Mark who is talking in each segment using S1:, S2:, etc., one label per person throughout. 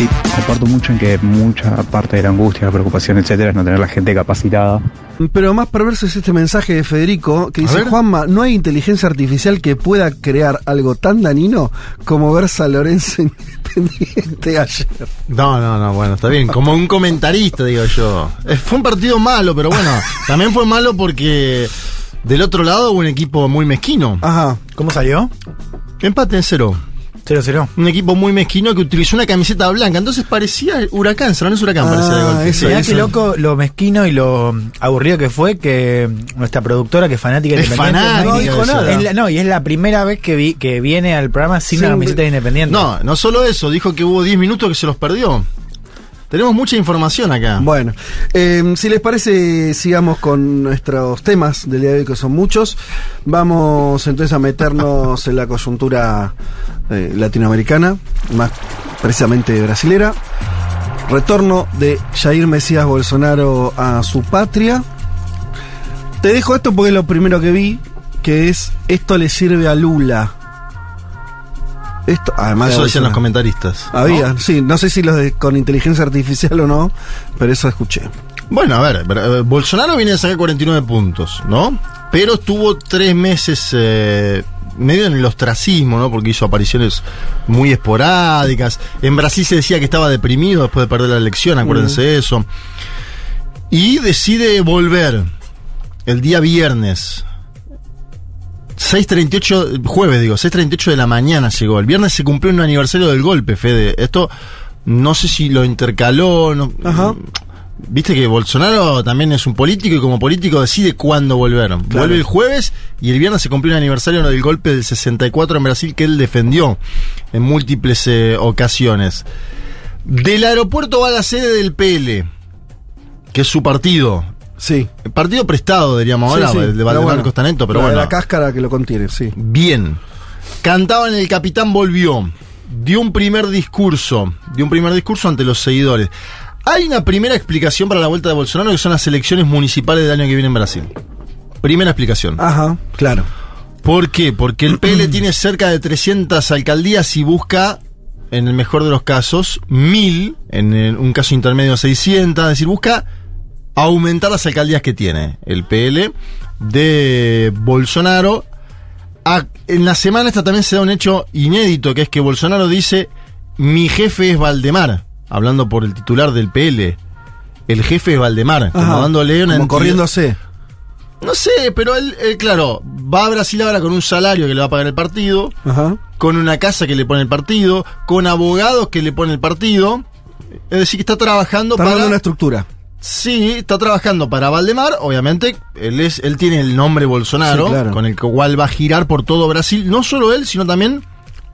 S1: Sí, comparto mucho en que mucha parte de la angustia, la preocupación, etcétera, es no tener la gente capacitada.
S2: Pero más perverso es este mensaje de Federico que dice. Juanma, no hay inteligencia artificial que pueda crear algo tan danino como ver San Lorenzo Independiente ayer.
S3: No, no, no, bueno, está bien. Como un comentarista, digo yo. Eh, Fue un partido malo, pero bueno, también fue malo porque del otro lado hubo un equipo muy mezquino.
S2: Ajá.
S4: ¿Cómo salió?
S3: Empate en cero.
S4: 0-0.
S3: Un equipo muy mezquino que utilizó una camiseta blanca. Entonces parecía Huracán, Lorenzo Huracán
S2: Ah,
S3: parecía de golpe.
S2: eso,
S3: Sí.
S2: Eso.
S4: qué loco lo mezquino y lo aburrido que fue que nuestra productora, que es fanática
S3: Es
S4: Independiente,
S3: fanática
S4: no dijo
S3: eso.
S4: nada. La- no, y es la primera vez que vi que viene al programa sin
S2: Sin-
S4: una camiseta de Independiente.
S3: No, no solo eso, dijo que hubo 10 minutos que se los perdió. Tenemos mucha información acá.
S2: Bueno, eh, si les parece, sigamos con nuestros temas del día de hoy, que son muchos. Vamos entonces a meternos en la coyuntura eh, latinoamericana, más precisamente brasilera. Retorno de Jair Mesías Bolsonaro a su patria. Te dejo esto porque es lo primero que vi, que es esto le sirve a Lula. Esto, además de
S3: Eso decían los comentaristas. ¿no?
S2: Había, sí, no sé si los de, con inteligencia artificial o no, pero eso escuché.
S3: Bueno, a ver, pero, eh, Bolsonaro viene a sacar 49 puntos, ¿no? Pero estuvo tres meses eh, medio en el ostracismo, ¿no? Porque hizo apariciones muy esporádicas. En Brasil se decía que estaba deprimido después de perder la elección, acuérdense de eso. Y decide volver el día viernes. 6.38, jueves digo, 6.38 de la mañana llegó. El viernes se cumplió un aniversario del golpe, Fede. Esto no sé si lo intercaló, no,
S2: Ajá.
S3: Viste que Bolsonaro también es un político y como político decide cuándo volver. Vuelve el jueves y el viernes se cumplió un aniversario del golpe del 64 en Brasil que él defendió en múltiples eh, ocasiones. Del aeropuerto va a la sede del PL, que es su partido.
S2: Sí.
S3: El partido prestado, diríamos ahora,
S2: Sí,
S3: de Valdemar
S2: bueno,
S3: pero
S2: la de
S3: bueno.
S2: La cáscara que lo contiene, sí.
S3: Bien. Cantaban El Capitán Volvió. Dio un primer discurso. Dio un primer discurso ante los seguidores. Hay una primera explicación para la vuelta de Bolsonaro que son las elecciones municipales del año que viene en Brasil. Primera explicación.
S2: Ajá, claro.
S3: ¿Por qué? Porque el PL tiene cerca de 300 alcaldías y busca, en el mejor de los casos, 1000, en el- un caso intermedio 600, es decir, busca aumentar las alcaldías que tiene el PL de Bolsonaro. Ah, en la semana esta también se da un hecho inédito, que es que Bolsonaro dice, mi jefe es Valdemar, hablando por el titular del PL. El jefe es Valdemar, como
S2: Ajá,
S3: dándole una
S2: como corriéndose.
S3: no sé, pero él, él, claro, va a Brasil ahora con un salario que le va a pagar el partido,
S2: Ajá.
S3: con una casa que le pone el partido, con abogados que le pone el partido. Es decir, que está trabajando
S2: Está
S3: para.
S2: una estructura.
S3: Sí, está trabajando para Valdemar, obviamente. Él, es, él tiene el nombre Bolsonaro,
S2: Sí, claro.
S3: con el cual va a girar por todo Brasil. No solo él, sino también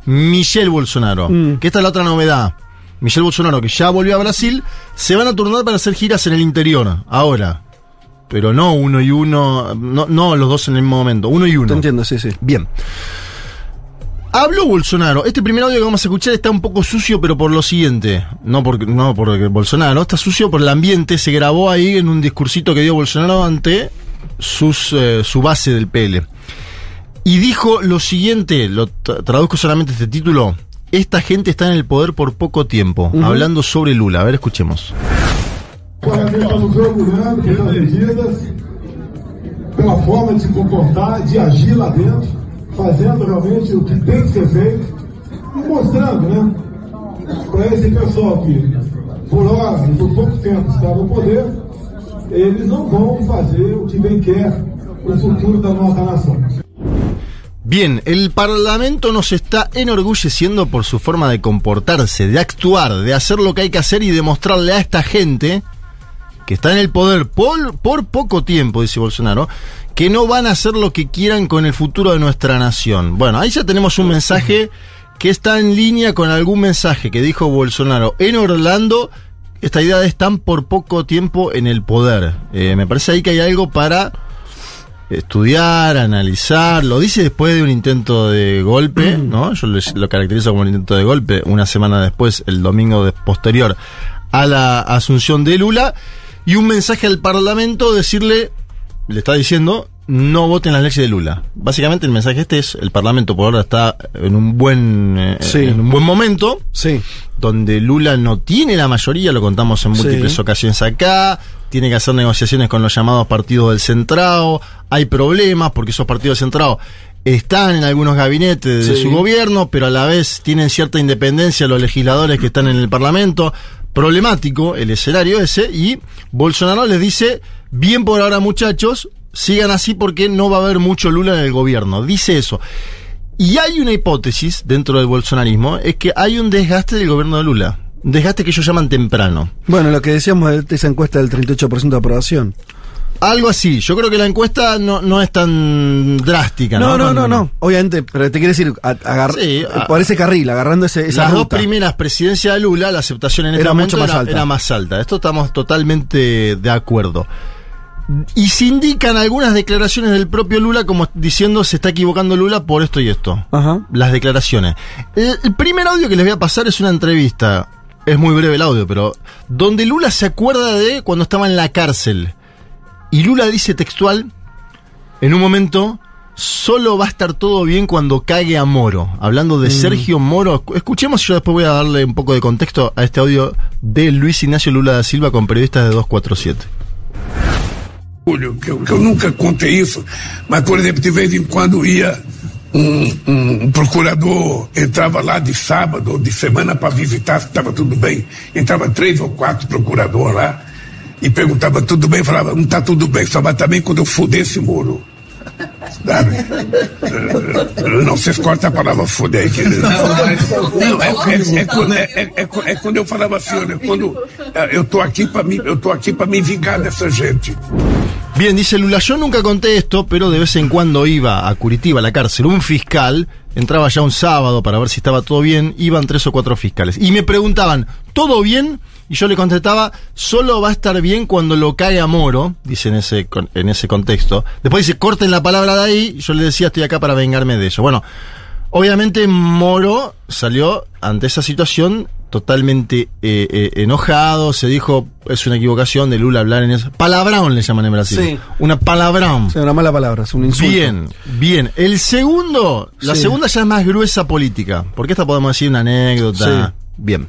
S3: Michel Bolsonaro.
S2: Mm.
S3: Que esta es la otra novedad. Michel Bolsonaro, que ya volvió a Brasil, se van a turnar para hacer giras en el interior, ahora. Pero no uno y uno, no, no los dos en el mismo momento, uno y
S2: Te
S3: uno.
S2: entiendo, sí, sí.
S3: Bien. Habló Bolsonaro. Este primer audio que vamos a escuchar está un poco sucio, pero por lo siguiente. No porque, no porque Bolsonaro, está sucio por el ambiente. Se grabó ahí en un discursito que dio Bolsonaro ante sus, eh, su base del PL. Y dijo lo siguiente, lo tra- traduzco solamente este título. Esta gente está en el poder por poco tiempo. Hablando sobre Lula. A ver, escuchemos.
S5: Pela forma de se comportar, de agir lá dentro, fazendo realmente o que tem que ser feito e mostrando, né, para esse pessoal que, por hora e por pouco tempo está no poder, eles não vão fazer o que bem quer o futuro da nossa nação.
S3: Bien, el Parlamento nos está enorgulleciendo por su forma de comportarse, de actuar, de hacer lo que hay que hacer y demostrarle a esta gente que está en el poder por, por poco tiempo, dice Bolsonaro, que no van a hacer lo que quieran con el futuro de nuestra nación. Bueno, ahí ya tenemos un mensaje que está en línea con algún mensaje que dijo Bolsonaro en Orlando. Esta idea de están por poco tiempo en el poder. Eh, me parece ahí que hay algo para estudiar, analizar, lo dice después de un intento de golpe, ¿no? Yo lo, caracterizo como un intento de golpe, una semana después, el domingo posterior a la asunción de Lula, y un mensaje al Parlamento decirle, le está diciendo, no voten las leyes de Lula. Básicamente el mensaje este es, el Parlamento por ahora está en un buen, eh,
S2: Sí.
S3: en un buen momento,
S2: Sí.
S3: donde Lula no tiene la mayoría, lo contamos en
S2: Sí.
S3: múltiples ocasiones acá, tiene que hacer negociaciones con los llamados partidos del centrado, hay problemas porque esos partidos del centrado están en algunos gabinetes de su gobierno, pero a la vez tienen cierta independencia los legisladores que están en el Parlamento. Problemático el escenario ese y Bolsonaro les dice, bien por ahora muchachos, sigan así porque no va a haber mucho Lula en el gobierno. Dice eso. Y hay una hipótesis dentro del bolsonarismo, es que hay un desgaste del gobierno de Lula. Desgaste que ellos llaman temprano.
S2: Bueno, lo que decíamos de esa encuesta del 38% de aprobación.
S3: Algo así. Yo creo que la encuesta no, no es tan drástica.
S2: No, no, no, no. Obviamente, pero te quiere decir, agar-
S3: Sí, a-
S2: por ese carril, agarrando ese, esa
S3: Las dos primeras presidencias de Lula, la aceptación en este
S2: Era
S3: momento
S2: mucho más
S3: era,
S2: alta.
S3: era más alta. Esto estamos totalmente de acuerdo. Y se indican algunas declaraciones del propio Lula como diciendo se está equivocando Lula por esto y esto.
S2: Ajá.
S3: Las declaraciones. El, el primer audio que les voy a pasar es una entrevista. Es muy breve el audio, pero donde Lula se acuerda de cuando estaba en la cárcel. Y Lula dice textual, en un momento, solo va a estar todo bien cuando cague a Moro. Hablando de Sergio Moro. Escu- Escuchemos y yo después voy a darle un poco de contexto a este audio de Luis Ignacio Lula da Silva con periodistas de 247.
S6: orgulho, que eu, que eu nunca contei isso, mas, por exemplo, de vez em quando ia um, um procurador, entrava lá de sábado ou de semana para visitar se estava tudo bem. Entrava três ou quatro procuradores lá e perguntava tudo bem, falava, não está tudo bem, só vai também quando eu fuder esse muro. Sabe? Não se corta a palavra fuder. Que... Não, não, é, é, é, quando- é, é, é, é quando eu falava assim, olha, quando eu tô aqui para me, eu tô aqui para me vingar dessa gente.
S3: Bien, dice Lula, yo nunca conté esto, pero de vez en cuando iba a Curitiba, a la cárcel, un fiscal, entraba ya un sábado para ver si estaba todo bien, iban tres o cuatro fiscales. Y me preguntaban, ¿todo bien? Y yo le contestaba, solo va a estar bien cuando lo cae a Moro, dice en ese, en ese contexto. Después dice, corten la palabra de ahí, yo le decía, estoy acá para vengarme de ello. Bueno, obviamente Moro salió ante esa situación totalmente eh, eh, enojado, se dijo, es una equivocación de Lula hablar en eso. Palabrón le llaman en Brasil.
S2: Sí.
S3: Una palabrón.
S2: Es una mala palabra, es un insulto.
S3: Bien, bien. El segundo, la
S2: Sí.
S3: segunda ya es más gruesa política, porque esta podemos decir una anécdota.
S2: Sí.
S3: Bien.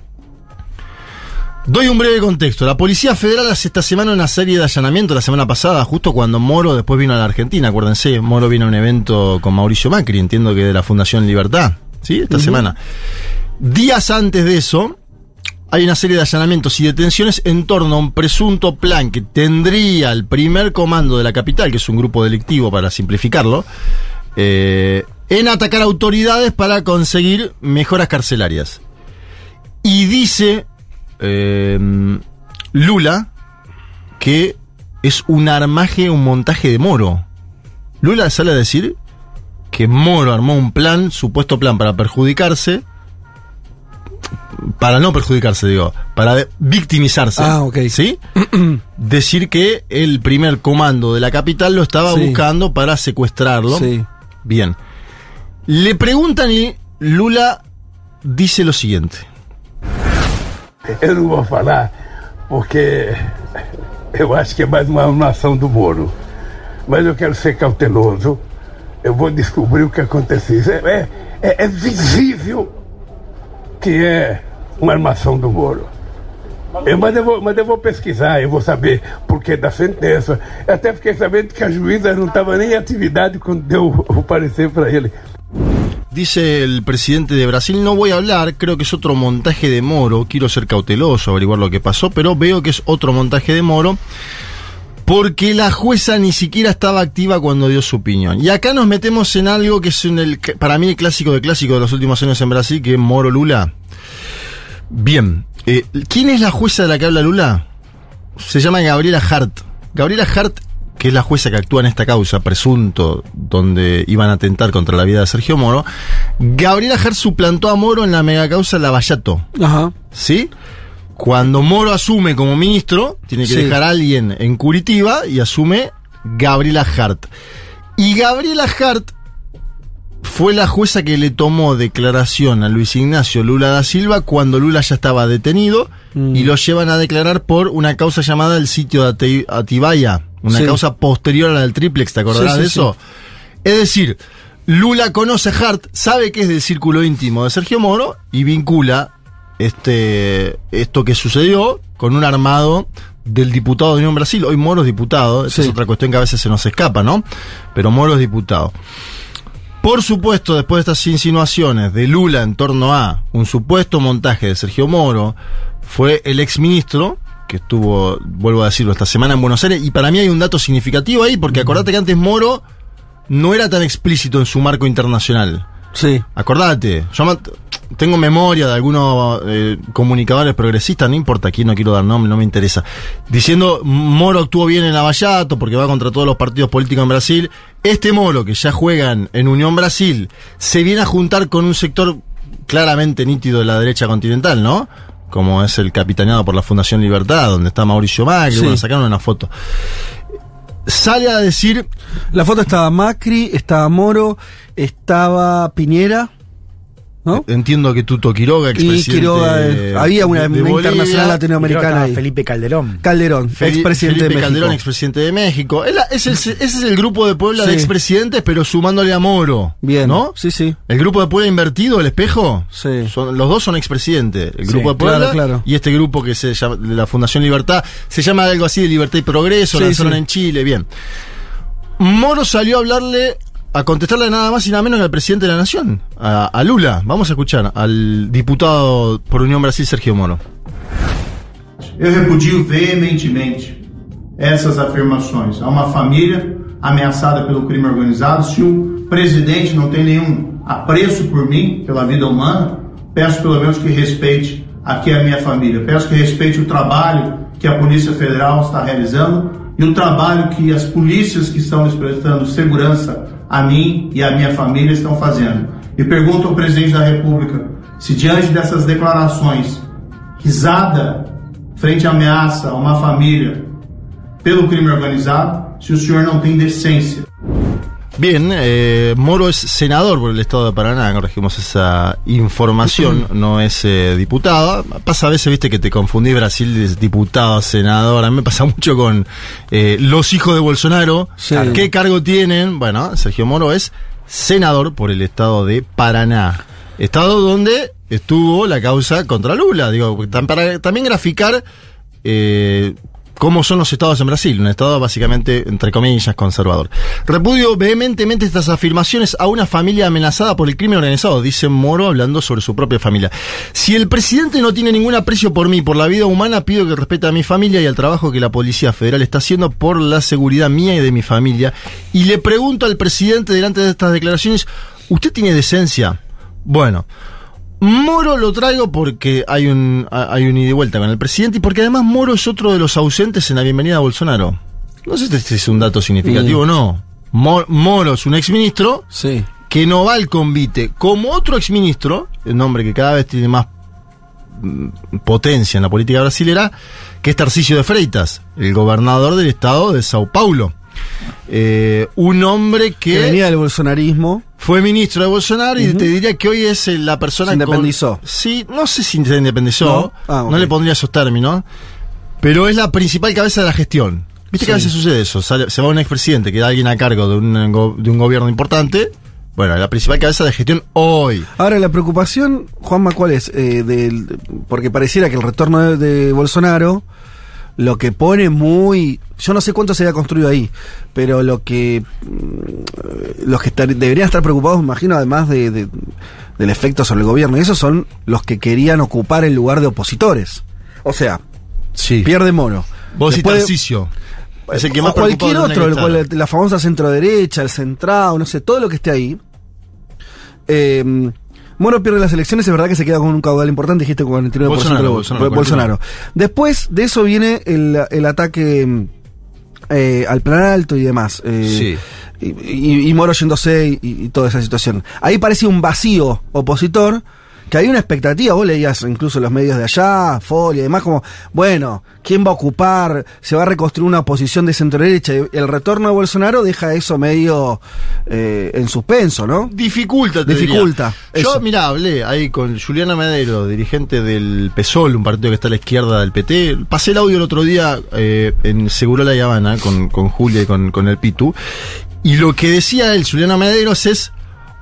S3: Doy un breve contexto. La Policía Federal hace esta semana una serie de allanamientos, la semana pasada, justo cuando Moro después vino a la Argentina, acuérdense, Moro vino a un evento con Mauricio Macri, entiendo que de la Fundación Libertad, ¿sí? Esta semana. Días antes de eso, hay una serie de allanamientos y detenciones en torno a un presunto plan que tendría el primer comando de la capital, que es un grupo delictivo para simplificarlo, eh, en atacar autoridades para conseguir mejoras carcelarias. Y dice eh, Lula que es un armaje, un montaje de Moro. Lula sale a decir que Moro armó un plan, supuesto plan para perjudicarse, para no perjudicarse, digo, para victimizarse.
S2: Ah, ok.
S3: ¿Sí? Decir que el primer comando de la capital lo estaba
S2: Sí.
S3: buscando para secuestrarlo.
S2: Sí.
S3: Bien. Le preguntan y Lula dice lo siguiente.
S6: Eu não vou falar porque eu acho que é mais uma armação do Moro. Mas eu quero ser cauteloso. Eu vou descobrir o que aconteceu. Isso É, é, é visível que é uma armação do Moro. Eu, mas, eu vou, mas eu vou pesquisar, eu vou saber por que da sentença. Eu até fiquei sabendo que a juíza não estava nem em atividade quando deu o parecer para ele.
S3: Dice el presidente de Brasil, no voy a hablar, creo que es otro montaje de Moro, quiero ser cauteloso, averiguar lo que pasó, pero veo que es otro montaje de Moro, porque la jueza ni siquiera estaba activa cuando dio su opinión. Y acá nos metemos en algo que es para mí el clásico de clásico de los últimos años en Brasil, que es Moro Lula. Bien, eh, ¿quién es la jueza de la que habla Lula? Se llama Gabriela Hart. Gabriela Hart, que es la jueza que actúa en esta causa, presunto, donde iban a atentar contra la vida de Sergio Moro. Gabriela Hart suplantó a Moro en la mega causa Lavallato.
S2: Ajá.
S3: ¿Sí? Cuando Moro asume como ministro, tiene que
S2: Sí.
S3: dejar a alguien en Curitiba y asume Gabriela Hart. Y Gabriela Hart fue la jueza que le tomó declaración a Luis Ignacio Lula da Silva cuando Lula ya estaba detenido
S2: Mm.
S3: y lo llevan a declarar por una causa llamada el sitio de Ati- Atibaya, una
S2: Sí.
S3: causa posterior a la del triplex, ¿te acordarás
S2: Sí, sí,
S3: de eso? Es decir, Lula conoce a Hart, sabe que es del círculo íntimo de Sergio Moro y vincula este, esto que sucedió con un armado del diputado de Unión Brasil. Hoy Moro es diputado, esa es otra cuestión que a veces se nos escapa, ¿no? Pero Moro es diputado. Por supuesto, después de estas insinuaciones de Lula en torno a un supuesto montaje de Sergio Moro, fue el exministro, que estuvo, vuelvo a decirlo, esta semana en Buenos Aires, y para mí hay un dato significativo ahí, porque acordate que antes Moro no era tan explícito en su marco internacional.
S2: Sí.
S3: Acordate, yo tengo memoria de algunos eh, comunicadores progresistas, no importa quién, no quiero dar nombre, no me interesa, diciendo Moro actuó bien en Lavallato porque va contra todos los partidos políticos en Brasil. Este Moro, que ya juegan en Unión Brasil, se viene a juntar con un sector claramente nítido de la derecha continental, ¿no? Como es el capitaneado por la Fundación Libertad, donde está Mauricio Macri,
S2: Sí.
S3: bueno, sacaron una foto. Sale a decir
S2: La foto estaba Macri, estaba Moro, estaba Piñera, ¿no?
S3: Entiendo que Tuto Quiroga,
S2: Y
S3: expresidente
S2: Quiroga, eh, había una,
S3: de- de Bolivia,
S2: internacional latinoamericana ahí.
S4: Felipe Calderón.
S2: Calderón, expresidente
S3: Felipe
S2: de México.
S3: Calderón, expresidente de México. Es la- es el- ese es el grupo de Puebla de
S2: Sí.
S3: expresidentes, pero sumándole a Moro.
S2: Bien,
S3: ¿No?
S2: Sí, sí.
S3: El grupo de Puebla invertido, el espejo.
S2: Sí.
S3: Son- los dos son expresidentes. El
S4: Sí,
S3: grupo de Puebla
S2: claro, claro.
S3: y este grupo que se llama de la Fundación Libertad. Se llama algo así de Libertad y Progreso.
S2: Sí,
S3: lanzaron
S2: sí.
S3: en Chile. Bien. Moro salió a hablarle, a contestarle nada más y nada menos que al presidente de la Nación, a, a Lula. Vamos a escuchar al diputado por Unión Brasil, Sergio Moro.
S7: Eu repudio veementemente essas afirmações. Há uma família ameaçada pelo crime organizado. Se o presidente não tem nenhum apreço por mim, pela vida humana, peço pelo menos que respeite aqui a minha família. Peço que respeite o trabalho que a Polícia Federal está realizando e o trabalho que as polícias que estão prestando segurança a mim e a minha família estão fazendo. E pergunto ao presidente da República se diante dessas declarações risada frente à ameaça a uma família pelo crime organizado, se o senhor não tem decência.
S3: Bien, eh, Moro es senador por el estado de Paraná, corregimos esa información, no es eh, diputada. Pasa a veces, viste, que te confundí Brasil de diputado, senador. A mí me pasa mucho con eh, los hijos de Bolsonaro.
S2: Sí.
S3: ¿Qué cargo tienen? Bueno, Sergio Moro es senador por el estado de Paraná. Estado donde estuvo la causa contra Lula. Digo, también graficar eh, cómo son los estados en Brasil. Un estado básicamente, entre comillas, conservador. Repudio vehementemente estas afirmaciones a una familia amenazada por el crimen organizado, dice Moro hablando sobre su propia familia. Si el presidente no tiene ningún aprecio por mí, por la vida humana, pido que respete a mi familia y al trabajo que la Policía Federal está haciendo por la seguridad mía y de mi familia. Y le pregunto al presidente delante de estas declaraciones, ¿usted tiene decencia? Bueno, Moro lo traigo porque hay un, hay un ida y vuelta con el presidente y porque además Moro es otro de los ausentes en la bienvenida a Bolsonaro. No sé si este es un dato significativo o no. Mo- Moro es un exministro
S2: Sí.
S3: que no va al convite como otro exministro, el nombre que cada vez tiene más mm, potencia en la política brasilera, que es Tarcisio de Freitas, el gobernador del estado de Sao Paulo. Eh, un hombre
S2: Que
S3: que
S2: venía del bolsonarismo.
S3: Fue ministro de Bolsonaro y te diría que hoy es eh, la persona
S2: Se
S3: con-
S2: independizó.
S3: sí, no sé si se independizó.
S2: No. Ah.
S3: No le pondría esos términos. Pero es la principal cabeza de la gestión. Viste que a
S2: Sí.
S3: veces sucede eso. Sale- se va un expresidente, queda alguien a cargo de un, de un gobierno importante. Bueno, la principal cabeza de gestión hoy.
S2: Ahora, la preocupación, Juanma, ¿cuál es? Eh, del- porque pareciera que el retorno de, de Bolsonaro lo que pone muy. Yo no sé cuánto se haya construido ahí, pero lo que. mm, Los que estar- deberían estar preocupados, me imagino, además de, de- del efecto sobre el gobierno, y esos son los que querían ocupar el lugar de opositores. O sea,
S3: Sí.
S2: pierde Moro.
S3: Vos
S2: Después-.
S3: Es el que
S2: o cualquier otro, el la famosa centro derecha, el centrado, no sé, todo lo que esté ahí. Eh, Moro pierde las elecciones, es verdad que se queda con un caudal importante, dijiste 49%
S3: Bolsonaro,
S2: de
S3: Bolsonaro,
S2: Bolsonaro. Después de eso viene el, el ataque eh, al plan alto y demás. eh, y, y- y Moro yéndose y, y toda esa situación. Ahí parecía un vacío opositor, que había una expectativa, vos leías incluso los medios de allá, Folia y demás, como, bueno, ¿quién va a ocupar? Se va a reconstruir una oposición de centro derecha. Y el retorno de Bolsonaro deja eso medio eh, en suspenso, ¿no?
S3: Dificulta, te
S2: Dificulta,
S3: diría. Yo, mirá, hablé ahí con Juliana Medero, dirigente del PSOL, un partido que está a la izquierda del PT. Pasé el audio el otro día eh, en Segurola y Habana con, con Julia y con, con el Pitu. Y lo que decía él, Juliana Mederos, es.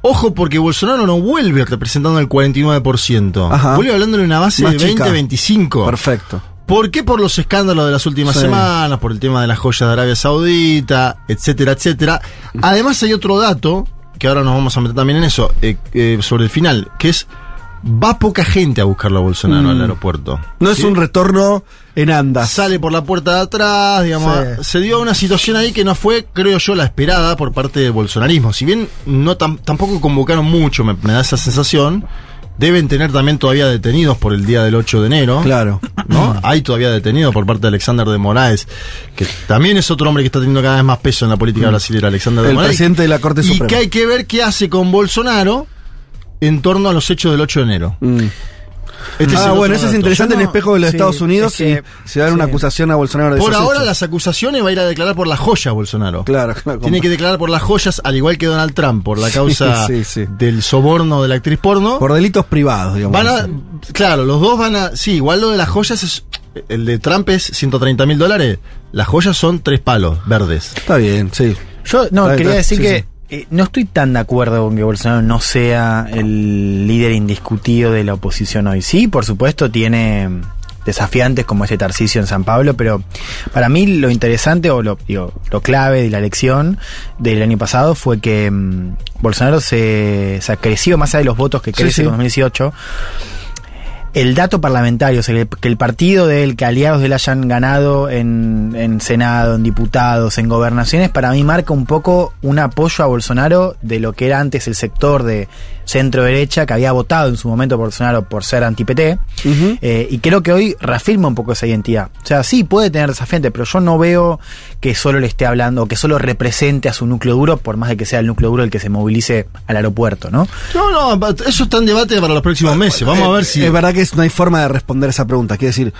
S3: Ojo porque Bolsonaro no vuelve representando el 49%.
S2: Ajá.
S3: Vuelve hablando de una base
S2: Más
S3: de
S2: chica.
S3: 20-25.
S2: Perfecto.
S3: ¿Por qué? Por los escándalos de las últimas
S2: Sí.
S3: semanas, por el tema de las joyas de Arabia Saudita, etcétera, etcétera. Además hay otro dato, que ahora nos vamos a meter también en eso, eh, eh, sobre el final, que es, va poca gente a buscarlo a Bolsonaro
S2: Mm.
S3: al aeropuerto.
S2: No es un retorno en andas.
S3: Sale por la puerta de atrás, digamos,
S2: Sí.
S3: se dio una situación ahí que no fue, creo yo, la esperada por parte del bolsonarismo. Si bien no tam- tampoco convocaron mucho, me, me da esa sensación, deben tener también todavía detenidos por el día del 8 de enero.
S2: Claro.
S3: ¿no? Hay todavía detenidos por parte de Alexander de Moraes, que también es otro hombre que está teniendo cada vez más peso en la política brasileña, Alexander de
S2: Mm. El
S3: Moraes.
S2: presidente de la Corte
S3: y que hay que ver qué hace con Bolsonaro en torno a los hechos del 8 de enero.
S2: Mm.
S3: Este
S2: ah, bueno, ese es interesante
S4: Yo
S2: en
S4: no-
S2: espejo de los
S4: sí,
S2: Estados Unidos
S4: es que-
S2: y se da una acusación a Bolsonaro de
S3: Por ahora
S2: hechos.
S3: las acusaciones va a ir a declarar por las joyas Bolsonaro.
S2: Claro, claro.
S3: Tiene que declarar por las joyas, al igual que Donald Trump, por la
S2: Sí,
S3: causa
S2: sí, sí.
S3: del soborno de la actriz porno.
S2: Por delitos privados, digamos.
S3: Van a, claro, los dos van a. Sí, igual lo de las joyas es. El de Trump es 130 mil dólares. Las joyas son tres palos verdes.
S2: Está bien, sí.
S4: Yo no,
S2: Está-
S4: quería
S2: está-
S4: decir
S2: sí,
S4: que
S2: sí.
S4: Eh, no estoy tan de acuerdo con que Bolsonaro no sea el líder indiscutido de la oposición hoy. Sí, por supuesto, tiene mm, desafiantes como ese Tarcisio en San Pablo, pero para mí lo interesante o lo, digo, lo clave de la elección del año pasado fue que mm, Bolsonaro se, se creció más allá de los votos que
S2: Sí,
S4: crece
S2: sí.
S4: en 2018 el dato parlamentario, o sea, que, el partido de él, que aliados de él hayan ganado en, en Senado, en diputados, en gobernaciones, para mí marca un poco un apoyo a Bolsonaro de lo que era antes el sector de centro derecha que había votado en su momento por Bolsonaro por ser anti-PT. Eh, y creo que hoy reafirma un poco esa identidad. O sea, sí, puede tener desafiante, pero yo no veo que solo le esté hablando o que solo represente a su núcleo duro, por más de que sea el núcleo duro el que se movilice al aeropuerto, ¿no?
S3: No, no, eso está en debate para los próximos meses. Vamos a ver
S2: Eh,
S3: si.
S2: Es verdad que no hay forma de responder esa pregunta. Quiere decir,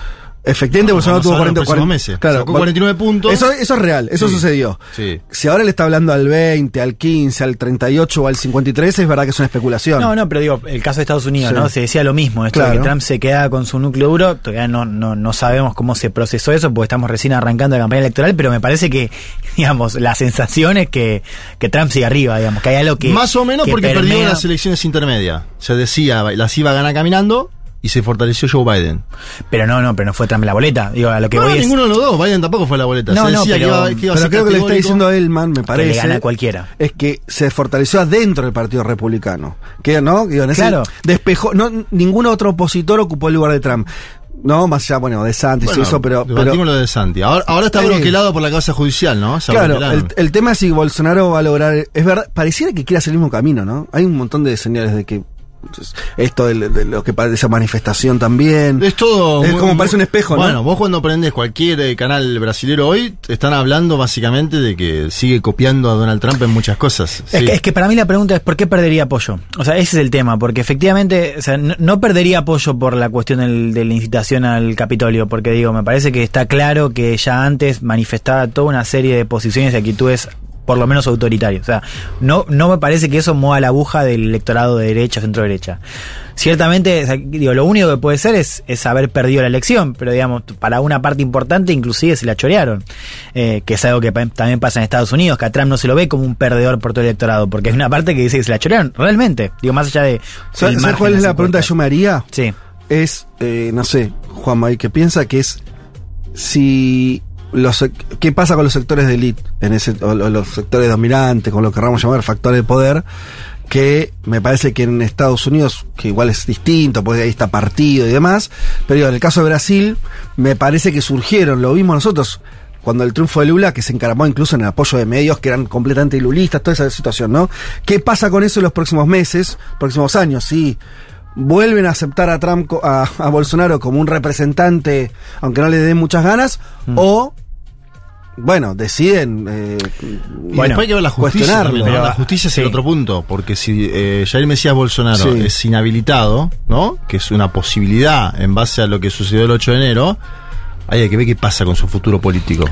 S2: efectivamente Bolsonaro
S3: vamos a
S2: tuvo
S3: ver
S2: 40,
S3: los próximos
S2: 40
S3: meses.
S2: Claro,
S3: Sacó
S2: Bol-
S3: 49 puntos.
S2: Eso, eso es real, eso
S3: Sí.
S2: sucedió.
S3: Sí.
S2: Si ahora le está hablando al 20, al 15, al 38 o al 53, es verdad que es una especulación.
S4: No, no, pero digo, el caso de Estados Unidos,
S2: Sí.
S4: ¿no? Se decía lo mismo, esto de
S2: Claro.
S4: que Trump se queda con su núcleo duro, todavía no, no, no sabemos cómo se procesó eso, porque estamos recién arrancando la campaña electoral, pero me parece que, digamos, la sensación es que, que Trump sigue arriba, digamos, que hay algo que...
S3: Más o menos
S4: que
S3: porque
S4: permea-
S3: perdió las elecciones intermedias. Se decía, las iba a ganar caminando y se fortaleció Joe Biden.
S4: Pero no, no, pero no fue Trump la boleta, digo, a lo que
S3: no,
S4: voy es...
S3: ninguno de los dos. Biden tampoco fue la boleta.
S4: No,
S3: se
S4: no, pero-
S3: que iba, que iba a
S2: Pero
S3: ser
S2: creo que le está diciendo Elman, me parece.
S4: le gana a cualquiera.
S2: Es que se fortaleció adentro del Partido Republicano. Que no, Digo, en ese-
S4: Claro.
S2: despejó, no, ningún otro opositor ocupó el lugar de Trump. No, más allá, bueno, de Santis
S3: Bueno,
S2: y eso, pero. pero
S3: lo de Santi. Ahora, ahora está
S2: Eh.
S3: bloqueado por la causa judicial, ¿no? Se
S2: Claro, el tema es si Bolsonaro va a lograr. Es verdad, pareciera que quiere hacer el mismo camino, ¿no? Hay un montón de señales de que. Esto de, de lo que parece esa manifestación también.
S3: Es todo.
S2: Es
S3: muy-
S2: como
S3: muy-
S2: parece un espejo, ¿no?
S3: Bueno, vos cuando prendés cualquier eh, canal brasilero hoy, están hablando básicamente de que sigue copiando a Donald Trump en muchas cosas.
S4: Es,
S3: Sí.
S4: que, es que para mí la pregunta es ¿por qué perdería apoyo? O sea, ese es el tema, porque efectivamente, o sea, no, no perdería apoyo por la cuestión del- de la incitación al Capitolio, porque digo, me parece que está claro que ya antes manifestaba toda una serie de posiciones y actitudes por lo menos autoritarias. O sea, no, no me parece que eso mueva la aguja del electorado de derecha, centro derecha. Ciertamente, digo, lo único que puede ser es, es haber perdido la elección, pero digamos, para una parte importante inclusive se la chorearon, eh, que es algo que también pasa en Estados Unidos, que a Trump no se lo ve como un perdedor por todo el electorado, porque hay una parte que dice que se la chorearon, realmente, digo, más allá de...
S2: ¿Sabes cuál es la pregunta que yo me haría?
S4: Sí.
S2: Es, eh, no sé, Juanma, que piensa que es si los qué pasa con los sectores de élite en ese o los sectores dominantes, con lo que queramos llamar factores de poder, que me parece que en Estados Unidos, que igual es distinto, porque ahí está partido y demás, pero digo, en el caso de Brasil, me parece que surgieron, lo vimos nosotros, cuando el triunfo de Lula, que se encaramó incluso en el apoyo de medios que eran completamente lulistas, toda esa situación, ¿no? ¿Qué pasa con eso en los próximos meses, próximos años? Sí vuelven a aceptar a Trump, a, a Bolsonaro como un representante, aunque no le den muchas ganas, o, bueno, deciden... eh,
S3: Y después hay que ver la justicia La justicia es
S4: sí.
S3: el otro punto, porque si eh, Jair Mesías Bolsonaro
S2: Sí.
S3: es inhabilitado, ¿no? Que es una posibilidad en base a lo que sucedió el 8 de enero, ahí hay que ver qué pasa con su futuro político.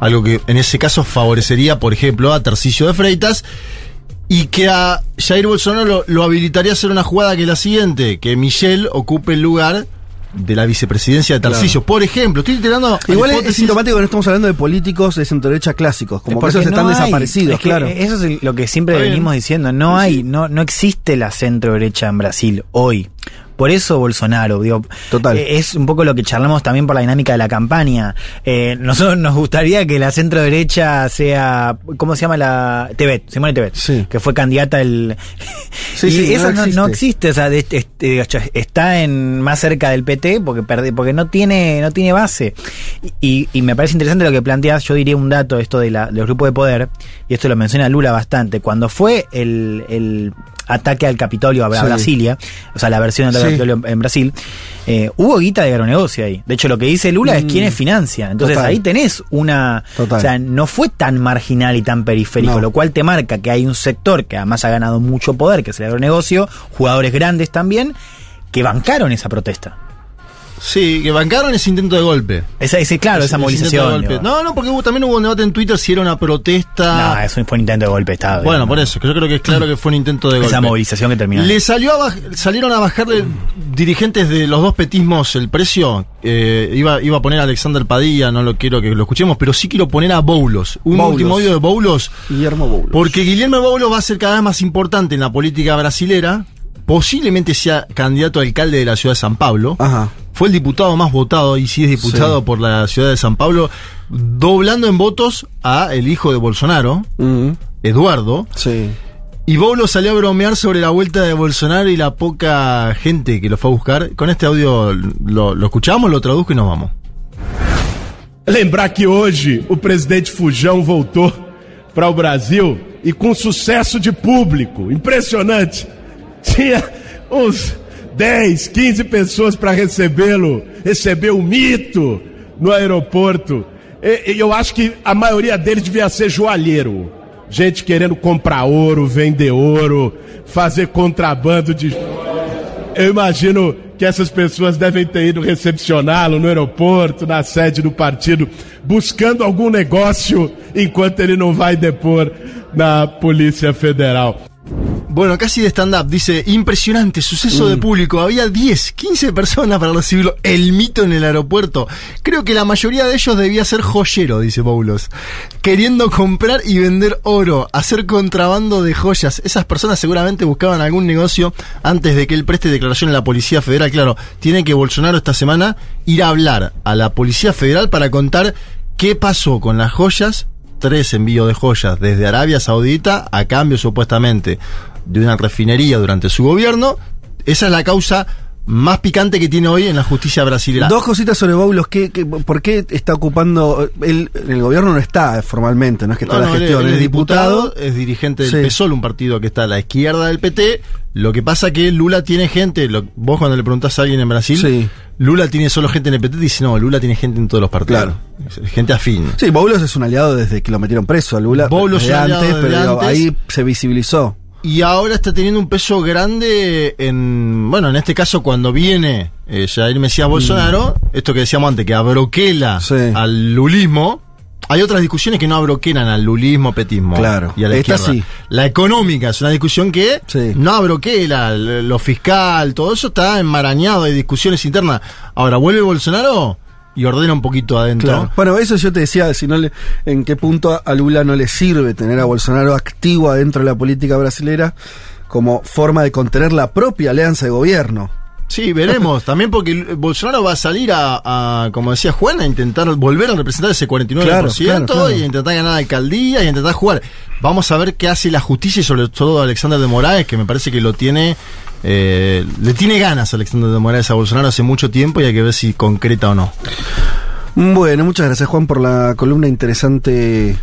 S3: Algo que en ese caso favorecería, por ejemplo, a Tarcisio de Freitas y que a Jair Bolsonaro lo, lo habilitaría a hacer una jugada que es la siguiente, que Michelle ocupe el lugar de la vicepresidencia de Tarcillo. Por ejemplo, estoy tirando.
S2: Igual es- sintomático que no estamos hablando de políticos de centro derecha clásicos, como que esos están
S4: hay.
S2: desaparecidos,
S4: Es que
S2: claro.
S4: Eso es lo que siempre venimos diciendo. No hay, no, no existe la centro derecha en Brasil hoy. Por eso Bolsonaro, digo,
S2: Total.
S4: eh, es un poco lo que charlamos también por la dinámica de la campaña. Eh, nosotros nos gustaría que la centro derecha sea, ¿cómo se llama la? Tebet, Simone Tebet,
S2: Sí.
S4: que fue candidata el.
S2: Sí,
S4: y
S2: sí,
S4: eso
S2: no
S4: no, no
S2: existe.
S4: o sea, de- este, está en más cerca del PT porque perde, porque no tiene, no tiene base. Y, y me parece interesante lo que planteas, yo diría un dato, esto de la, del grupo de poder, y esto lo menciona Lula bastante, cuando fue el, el ataque al Capitolio a,
S2: Sí.
S4: Brasilia, o sea, la versión del
S2: Sí.
S4: Capitolio en Brasil, eh, hubo guita de agronegocio ahí. De hecho, lo que dice Lula es quiénes financian. Entonces
S2: Mm. Total.
S4: ahí tenés una...
S2: Total.
S4: O sea, no fue tan marginal y tan periférico,
S2: No.
S4: lo cual te marca que hay un sector que además ha ganado mucho poder, que es el agronegocio, jugadores grandes también, que bancaron esa protesta.
S3: Sí, que bancaron ese intento de golpe.
S4: Esa, ese, claro, esa
S3: Ese
S4: movilización.
S3: No, no, porque hubo- también hubo un debate en Twitter si era una protesta.
S4: No, eso fue un intento de golpe de Estado.
S3: Bueno, por eso, que yo creo que es claro que fue un intento de golpe.
S4: Esa movilización que terminó.
S3: Le salió a baj- salieron a bajarle dirigentes de los dos petismos el precio. Eh, iba, iba a poner a Alexander Padilla, no lo quiero que lo escuchemos, pero sí quiero poner a Boulos. Un
S2: Boulos.
S3: último audio de Boulos.
S2: Guillermo Boulos.
S3: Porque Guillermo Boulos va a ser cada vez más importante en la política brasilera. Posiblemente sea candidato a alcalde de la ciudad de San Pablo.
S2: Ajá.
S3: Fue el diputado más votado y sí es diputado
S2: Sí.
S3: por la ciudad de San Pablo, doblando en votos a el hijo de Bolsonaro,
S2: Mm,
S3: Eduardo.
S2: sí.
S3: Y Boulos salió a bromear sobre la vuelta de Bolsonaro y la poca gente que lo fue a buscar. Con este audio lo, lo escuchamos, lo traduzco y nos vamos.
S5: Lembrar que hoje o presidente Fujão voltou para o Brasil e com sucesso de público. Impressionante. Tinha uns 10, 15 pessoas para recebê-lo. Recebeu o mito no aeroporto. E, e eu acho que a maioria deles devia ser joalheiro. Gente querendo comprar ouro, vender ouro, fazer contrabando de eu imagino que essas pessoas devem ter ido recepcioná-lo no aeroporto, na sede do partido, buscando algum negócio enquanto ele não vai depor na Polícia Federal.
S3: Bueno, casi de stand-up. Dice, impresionante, suceso de público. Había 10, 15 personas para recibirlo. El mito en el aeropuerto. Creo que la mayoría de ellos debía ser joyero, dice Paulos. Queriendo comprar y vender oro, hacer contrabando de joyas. Esas personas seguramente buscaban algún negocio antes de que él preste declaración en la Policía Federal. Claro, tiene que Bolsonaro esta semana ir a hablar a la Policía Federal para contar qué pasó con las joyas tres envíos de joyas desde Arabia Saudita a cambio supuestamente de una refinería durante su gobierno. Esa es la causa más picante que tiene hoy en la justicia brasileña.
S2: Dos cositas sobre Boulos. ¿qué, qué, por qué está ocupando.? Él, el gobierno no está formalmente, no es que está
S3: No,
S2: la
S3: él-
S2: gestión,
S3: él
S2: es diputado.
S3: diputado, es dirigente del
S2: Sí.
S3: PSOL, un partido que está a la izquierda del PT. Lo que pasa que Lula tiene gente, lo- vos cuando le preguntás a alguien en Brasil,
S2: Sí.
S3: Lula tiene solo gente en el PT, dice no, Lula tiene gente en todos los partidos.
S2: Claro.
S3: Gente afín.
S2: Sí, Boulos es un aliado desde que lo metieron preso a Lula.
S3: Boulos
S2: desde antes,
S3: desde
S2: pero
S3: antes.
S2: ahí se visibilizó.
S3: Y ahora está teniendo un peso grande en, bueno, en este caso cuando viene eh, Jair Mesías Bolsonaro, esto que decíamos antes, que abroquela
S2: Mm. Sí.
S3: al lulismo. Hay otras discusiones que no abroquelan al lulismo, petismo.
S2: Claro.
S3: Y a la
S2: Esta
S3: izquierda.
S2: sí.
S3: La económica es una discusión que
S2: Sí.
S3: no abroquela lo fiscal, todo eso está enmarañado, hay discusiones internas. Ahora vuelve Bolsonaro y ordena un poquito adentro.
S2: Bueno, eso yo te decía, si no le, en qué punto a Lula no le sirve tener a Bolsonaro activo adentro de la política brasilera como forma de contener la propia alianza de gobierno.
S3: Sí, veremos. También porque Bolsonaro va a salir a, a, como decía Juan, a intentar volver a representar ese 49%
S2: Claro, claro, claro.
S3: y a intentar ganar alcaldía y a intentar jugar. Vamos a ver qué hace la justicia y sobre todo Alexander de Moraes, que me parece que lo tiene, eh, le tiene ganas Alexander de Moraes a Bolsonaro hace mucho tiempo y hay que ver si concreta o no.
S2: Bueno, muchas gracias Juan por la columna interesante